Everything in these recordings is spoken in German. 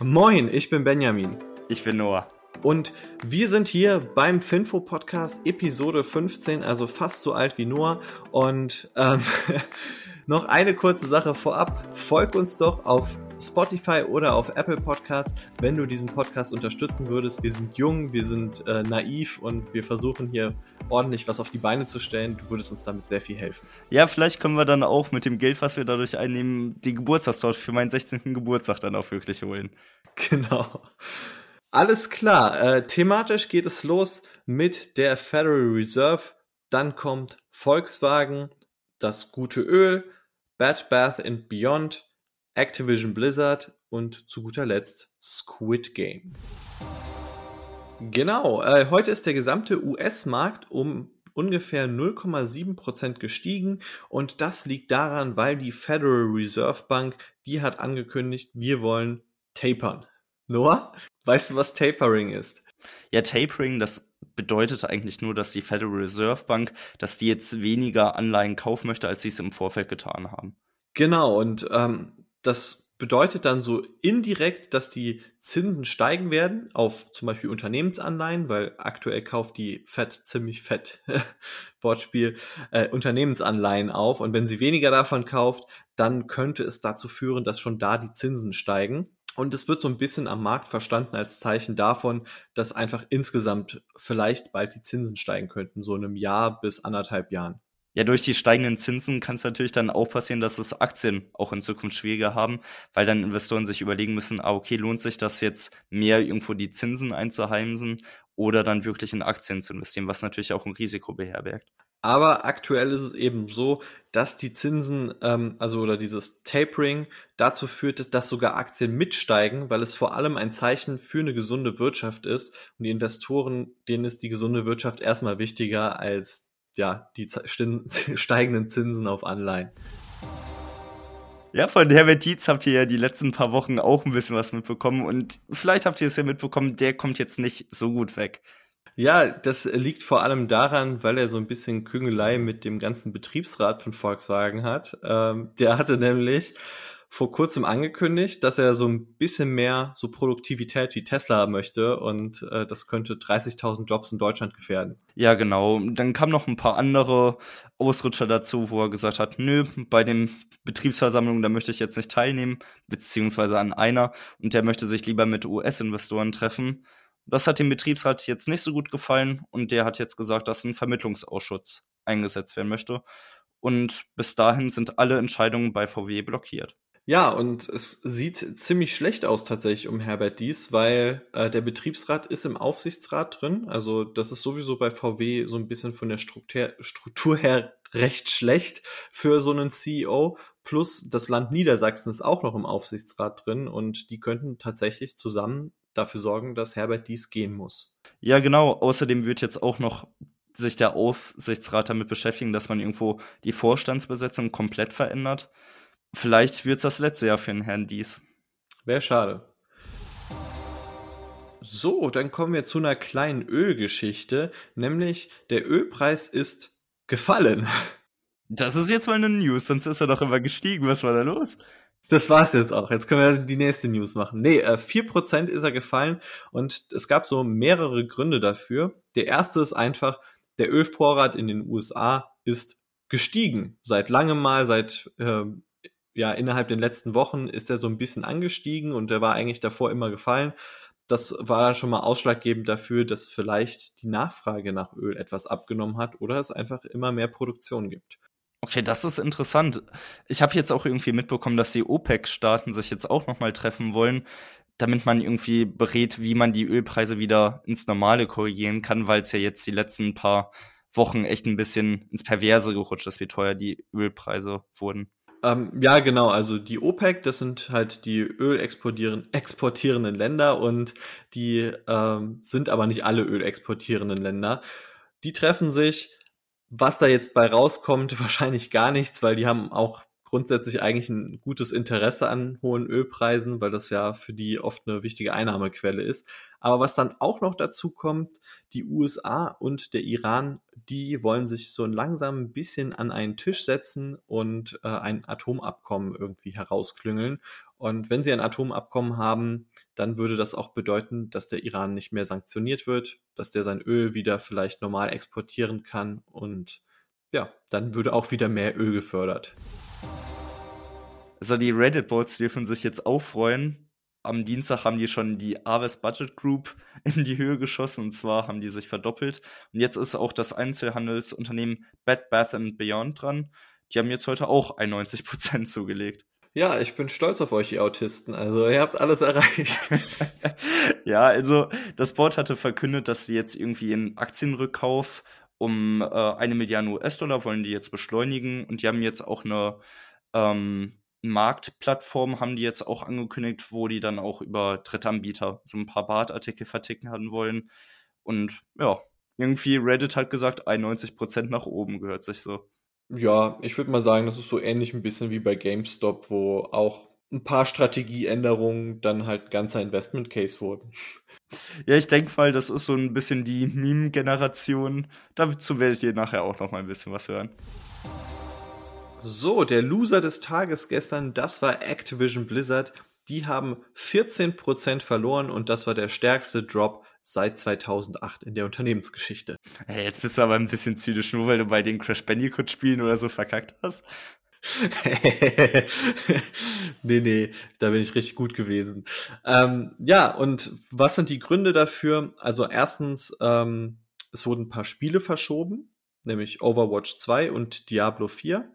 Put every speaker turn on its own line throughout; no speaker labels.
Moin, ich bin Benjamin.
Ich bin Noah.
Und wir sind hier beim Finfo Podcast Episode 15, also fast so alt wie Noah. Und ähm, noch eine kurze Sache vorab. Folg uns doch auf Spotify oder auf Apple Podcasts, wenn du diesen Podcast unterstützen würdest. Wir sind jung, wir sind äh, naiv und wir versuchen hier ordentlich was auf die Beine zu stellen. Du würdest uns damit sehr viel helfen.
Ja, vielleicht können wir dann auch mit dem Geld, was wir dadurch einnehmen, die Geburtstagstorte für meinen 16. Geburtstag dann auch wirklich holen.
Genau. Alles klar. Äh, thematisch geht es los mit der Federal Reserve. Dann kommt Volkswagen, das gute Öl, Bad Bath and Beyond, Activision Blizzard und zu guter Letzt Squid Game. Genau, äh, heute ist der gesamte US-Markt um ungefähr 0,7% gestiegen und das liegt daran, weil die Federal Reserve Bank, die hat angekündigt, wir wollen tapern. Noah, weißt du, was Tapering ist?
Ja, Tapering, das bedeutet eigentlich nur, dass die Federal Reserve Bank, dass die jetzt weniger Anleihen kaufen möchte, als sie es im Vorfeld getan haben.
Genau, und ähm, das bedeutet dann so indirekt, dass die Zinsen steigen werden auf zum Beispiel Unternehmensanleihen, weil aktuell kauft die Fed ziemlich fett, Wortspiel, äh, Unternehmensanleihen auf. Und wenn sie weniger davon kauft, dann könnte es dazu führen, dass schon da die Zinsen steigen. Und es wird so ein bisschen am Markt verstanden als Zeichen davon, dass einfach insgesamt vielleicht bald die Zinsen steigen könnten, so in einem Jahr bis anderthalb Jahren.
Ja, durch die steigenden Zinsen kann es natürlich dann auch passieren, dass es Aktien auch in Zukunft schwieriger haben, weil dann Investoren sich überlegen müssen, ah, okay, lohnt sich das jetzt mehr irgendwo die Zinsen einzuheimsen oder dann wirklich in Aktien zu investieren, was natürlich auch ein Risiko beherbergt.
Aber aktuell ist es eben so, dass die Zinsen, ähm, also oder dieses Tapering dazu führt, dass sogar Aktien mitsteigen, weil es vor allem ein Zeichen für eine gesunde Wirtschaft ist. Und die Investoren, denen ist die gesunde Wirtschaft erstmal wichtiger als ja, die steigenden Zinsen auf Anleihen.
Ja, von Herbert Dietz habt ihr ja die letzten paar Wochen auch ein bisschen was mitbekommen und vielleicht habt ihr es ja mitbekommen, der kommt jetzt nicht so gut weg.
Ja, das liegt vor allem daran, weil er so ein bisschen Küngelei mit dem ganzen Betriebsrat von Volkswagen hat. Ähm, der hatte nämlich vor kurzem angekündigt, dass er so ein bisschen mehr so Produktivität wie Tesla haben möchte und äh, das könnte 30.000 Jobs in Deutschland gefährden.
Ja, genau. Dann kamen noch ein paar andere Ausrutscher dazu, wo er gesagt hat, nö, bei den Betriebsversammlungen, da möchte ich jetzt nicht teilnehmen, beziehungsweise an einer und der möchte sich lieber mit US-Investoren treffen. Das hat dem Betriebsrat jetzt nicht so gut gefallen und der hat jetzt gesagt, dass ein Vermittlungsausschuss eingesetzt werden möchte. Und bis dahin sind alle Entscheidungen bei VW blockiert.
Ja, und es sieht ziemlich schlecht aus tatsächlich um Herbert Dies, weil äh, der Betriebsrat ist im Aufsichtsrat drin. Also das ist sowieso bei VW so ein bisschen von der Struktur, Struktur her recht schlecht für so einen CEO. Plus das Land Niedersachsen ist auch noch im Aufsichtsrat drin und die könnten tatsächlich zusammen dafür sorgen, dass Herbert Dies gehen muss.
Ja, genau. Außerdem wird jetzt auch noch sich der Aufsichtsrat damit beschäftigen, dass man irgendwo die Vorstandsbesetzung komplett verändert. Vielleicht wird es das letzte Jahr für den Herrn Dies.
Wäre schade. So, dann kommen wir zu einer kleinen Ölgeschichte, nämlich der Ölpreis ist gefallen.
Das ist jetzt mal eine News, sonst ist er doch immer gestiegen. Was war da los?
Das war's jetzt auch. Jetzt können wir die nächste News machen. Nee, äh, 4% ist er gefallen und es gab so mehrere Gründe dafür. Der erste ist einfach, der Ölvorrat in den USA ist gestiegen. Seit langem mal, seit äh, ja, innerhalb den letzten Wochen ist er so ein bisschen angestiegen und er war eigentlich davor immer gefallen. Das war schon mal ausschlaggebend dafür, dass vielleicht die Nachfrage nach Öl etwas abgenommen hat oder es einfach immer mehr Produktion gibt.
Okay, das ist interessant. Ich habe jetzt auch irgendwie mitbekommen, dass die OPEC-Staaten sich jetzt auch nochmal treffen wollen, damit man irgendwie berät, wie man die Ölpreise wieder ins Normale korrigieren kann, weil es ja jetzt die letzten paar Wochen echt ein bisschen ins Perverse gerutscht ist, wie teuer die Ölpreise wurden.
Ähm, ja, genau. Also die OPEC, das sind halt die Öl exportierenden Länder und die ähm, sind aber nicht alle Öl exportierenden Länder. Die treffen sich. Was da jetzt bei rauskommt, wahrscheinlich gar nichts, weil die haben auch grundsätzlich eigentlich ein gutes Interesse an hohen Ölpreisen, weil das ja für die oft eine wichtige Einnahmequelle ist. Aber was dann auch noch dazu kommt, die USA und der Iran, die wollen sich so langsam ein bisschen an einen Tisch setzen und äh, ein Atomabkommen irgendwie herausklüngeln. Und wenn sie ein Atomabkommen haben, dann würde das auch bedeuten, dass der Iran nicht mehr sanktioniert wird, dass der sein Öl wieder vielleicht normal exportieren kann und ja, dann würde auch wieder mehr Öl gefördert.
Also die Reddit-Boards dürfen sich jetzt auch freuen. Am Dienstag haben die schon die Aves Budget Group in die Höhe geschossen und zwar haben die sich verdoppelt. Und jetzt ist auch das Einzelhandelsunternehmen Bed Bath Beyond dran. Die haben jetzt heute auch 91% zugelegt.
Ja, ich bin stolz auf euch, ihr Autisten. Also, ihr habt alles erreicht.
ja, also, das Board hatte verkündet, dass sie jetzt irgendwie einen Aktienrückkauf um äh, eine Milliarde US-Dollar wollen die jetzt beschleunigen und die haben jetzt auch eine ähm, Marktplattform, haben die jetzt auch angekündigt, wo die dann auch über Drittanbieter so ein paar Badartikel verticken haben wollen. Und ja, irgendwie Reddit hat gesagt, 91% nach oben gehört sich so.
Ja, ich würde mal sagen, das ist so ähnlich ein bisschen wie bei GameStop, wo auch ein paar Strategieänderungen dann halt ganzer Investment Case wurden.
Ja, ich denke mal, das ist so ein bisschen die Meme-Generation. Dazu werdet ihr nachher auch noch mal ein bisschen was hören.
So, der Loser des Tages gestern, das war Activision Blizzard. Die haben 14% verloren und das war der stärkste Drop seit 2008 in der Unternehmensgeschichte.
Hey, jetzt bist du aber ein bisschen zynisch, nur weil du bei den Crash Bandicoot Spielen oder so verkackt hast.
nee, nee, da bin ich richtig gut gewesen. Ähm, ja, und was sind die Gründe dafür? Also erstens, ähm, es wurden ein paar Spiele verschoben, nämlich Overwatch 2 und Diablo 4.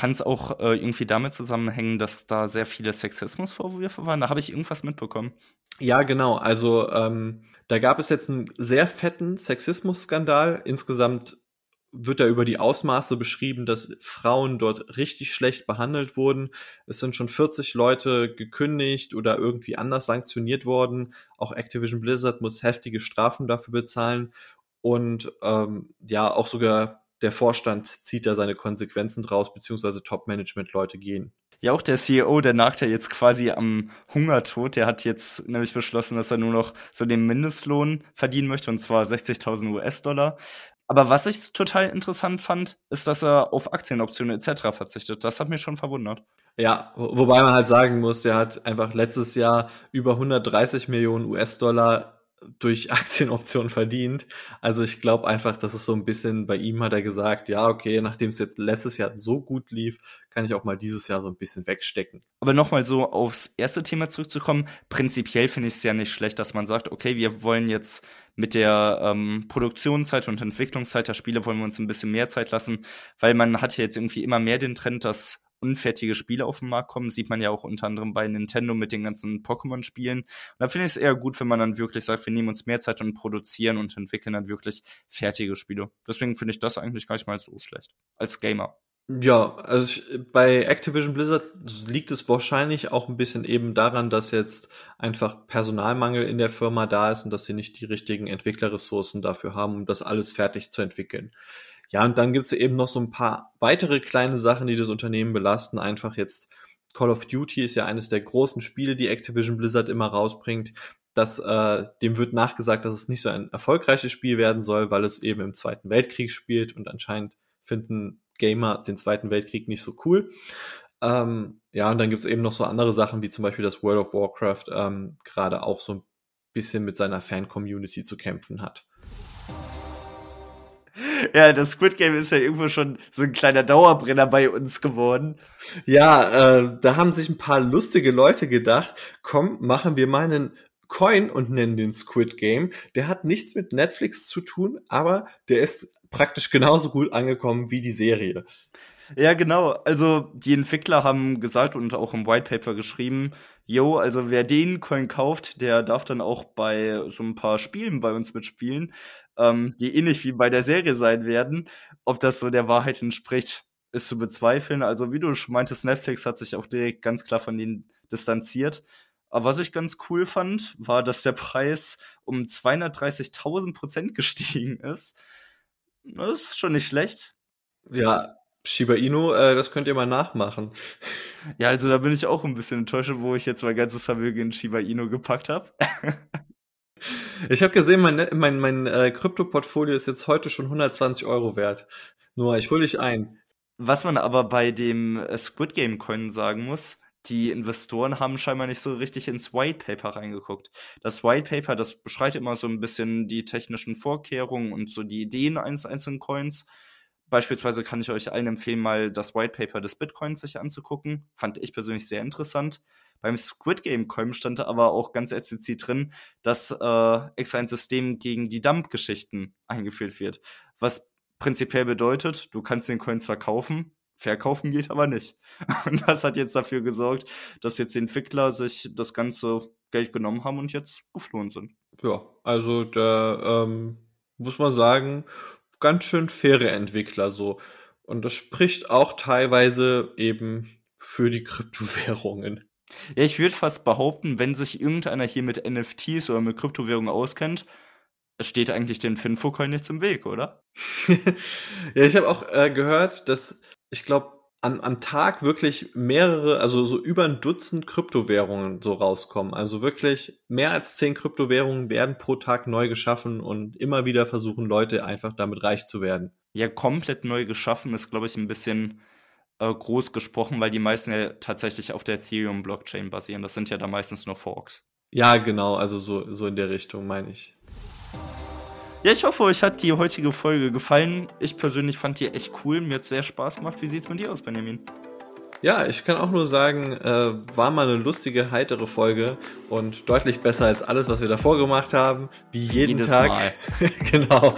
Kann es auch äh, irgendwie damit zusammenhängen, dass da sehr viele Sexismusvorwürfe waren? Da habe ich irgendwas mitbekommen.
Ja, genau. Also ähm, da gab es jetzt einen sehr fetten Sexismus-Skandal. Insgesamt wird da über die Ausmaße beschrieben, dass Frauen dort richtig schlecht behandelt wurden. Es sind schon 40 Leute gekündigt oder irgendwie anders sanktioniert worden. Auch Activision Blizzard muss heftige Strafen dafür bezahlen. Und ähm, ja, auch sogar der Vorstand zieht da seine Konsequenzen draus, beziehungsweise Top-Management-Leute gehen.
Ja, auch der CEO, der nagt ja jetzt quasi am Hungertod. Der hat jetzt nämlich beschlossen, dass er nur noch so den Mindestlohn verdienen möchte, und zwar 60.000 US-Dollar. Aber was ich total interessant fand, ist, dass er auf Aktienoptionen etc. verzichtet. Das hat mich schon verwundert.
Ja, wobei man halt sagen muss, der hat einfach letztes Jahr über 130 Millionen US-Dollar durch Aktienoptionen verdient. Also ich glaube einfach, dass es so ein bisschen bei ihm hat er gesagt, ja, okay, nachdem es jetzt letztes Jahr so gut lief, kann ich auch mal dieses Jahr so ein bisschen wegstecken.
Aber nochmal so aufs erste Thema zurückzukommen, prinzipiell finde ich es ja nicht schlecht, dass man sagt, okay, wir wollen jetzt mit der ähm, Produktionszeit und Entwicklungszeit der Spiele wollen wir uns ein bisschen mehr Zeit lassen, weil man hat ja jetzt irgendwie immer mehr den Trend, dass unfertige Spiele auf den Markt kommen. Sieht man ja auch unter anderem bei Nintendo mit den ganzen Pokémon-Spielen. Und da finde ich es eher gut, wenn man dann wirklich sagt, wir nehmen uns mehr Zeit und produzieren und entwickeln dann wirklich fertige Spiele. Deswegen finde ich das eigentlich gar nicht mal so schlecht. Als Gamer.
Ja, also ich, bei Activision Blizzard liegt es wahrscheinlich auch ein bisschen eben daran, dass jetzt einfach Personalmangel in der Firma da ist und dass sie nicht die richtigen Entwicklerressourcen dafür haben, um das alles fertig zu entwickeln. Ja, und dann gibt's eben noch so ein paar weitere kleine Sachen, die das Unternehmen belasten. Einfach jetzt Call of Duty ist ja eines der großen Spiele, die Activision Blizzard immer rausbringt. Das, äh, dem wird nachgesagt, dass es nicht so ein erfolgreiches Spiel werden soll, weil es eben im Zweiten Weltkrieg spielt und anscheinend finden Gamer den Zweiten Weltkrieg nicht so cool. Ähm, ja, und dann gibt's eben noch so andere Sachen, wie zum Beispiel das World of Warcraft ähm, gerade auch so ein bisschen mit seiner Fan-Community zu kämpfen hat.
Ja, das Squid Game ist ja irgendwo schon so ein kleiner Dauerbrenner bei uns geworden.
Ja, äh, da haben sich ein paar lustige Leute gedacht, komm, machen wir mal einen Coin und nennen den Squid Game. Der hat nichts mit Netflix zu tun, aber der ist praktisch genauso gut angekommen wie die Serie.
Ja, genau. Also die Entwickler haben gesagt und auch im White Paper geschrieben, yo, also wer den Coin kauft, der darf dann auch bei so ein paar Spielen bei uns mitspielen ähm, die ähnlich wie bei der Serie sein werden. Ob das so der Wahrheit entspricht, ist zu bezweifeln. Also wie du schon meintest, Netflix hat sich auch direkt ganz klar von denen distanziert. Aber was ich ganz cool fand, war, dass der Preis um 230.000 Prozent gestiegen ist. Das ist schon nicht schlecht.
Ja, Shiba Inu, äh, das könnt ihr mal nachmachen.
Ja, also da bin ich auch ein bisschen enttäuscht, wo ich jetzt mein ganzes Vermögen in Shiba Inu gepackt habe.
ich habe gesehen, mein, mein, mein äh, Krypto-Portfolio ist jetzt heute schon 120 Euro wert. Nur, ich hole dich ein.
Was man aber bei dem äh, Squid Game Coin sagen muss, die Investoren haben scheinbar nicht so richtig ins White Paper reingeguckt. Das White Paper, das beschreibt immer so ein bisschen die technischen Vorkehrungen und so die Ideen eines einzelnen Coins. Beispielsweise kann ich euch allen empfehlen, mal das White Paper des Bitcoins sich anzugucken. Fand ich persönlich sehr interessant. Beim Squid Game Coin stand aber auch ganz explizit drin, dass äh, extra ein System gegen die Dump-Geschichten eingeführt wird. Was prinzipiell bedeutet, du kannst den Coins verkaufen, verkaufen geht aber nicht. Und das hat jetzt dafür gesorgt, dass jetzt die Entwickler sich das ganze Geld genommen haben und jetzt geflohen sind.
Ja, also da ähm, muss man sagen, ganz schön faire Entwickler so. Und das spricht auch teilweise eben für die Kryptowährungen.
Ja, ich würde fast behaupten, wenn sich irgendeiner hier mit NFTs oder mit Kryptowährungen auskennt, steht eigentlich den Finfocoin nichts im Weg, oder?
ja, ich habe auch äh, gehört, dass ich glaube, am, am Tag wirklich mehrere, also so über ein Dutzend Kryptowährungen so rauskommen. Also wirklich mehr als zehn Kryptowährungen werden pro Tag neu geschaffen und immer wieder versuchen Leute einfach damit reich zu werden.
Ja, komplett neu geschaffen ist, glaube ich, ein bisschen äh, groß gesprochen, weil die meisten ja tatsächlich auf der Ethereum-Blockchain basieren. Das sind ja da meistens nur Forks.
Ja, genau, also so, so in der Richtung, meine ich.
Ja, ich hoffe, euch hat die heutige Folge gefallen. Ich persönlich fand die echt cool. Mir hat sehr Spaß gemacht. Wie sieht's mit dir aus, Benjamin?
Ja, ich kann auch nur sagen, äh, war mal eine lustige, heitere Folge und deutlich besser als alles, was wir davor gemacht haben. Wie jeden Jedes Tag. Genau.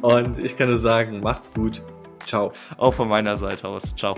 Und ich kann nur sagen, macht's gut. Ciao.
Auch von meiner Seite aus. Ciao.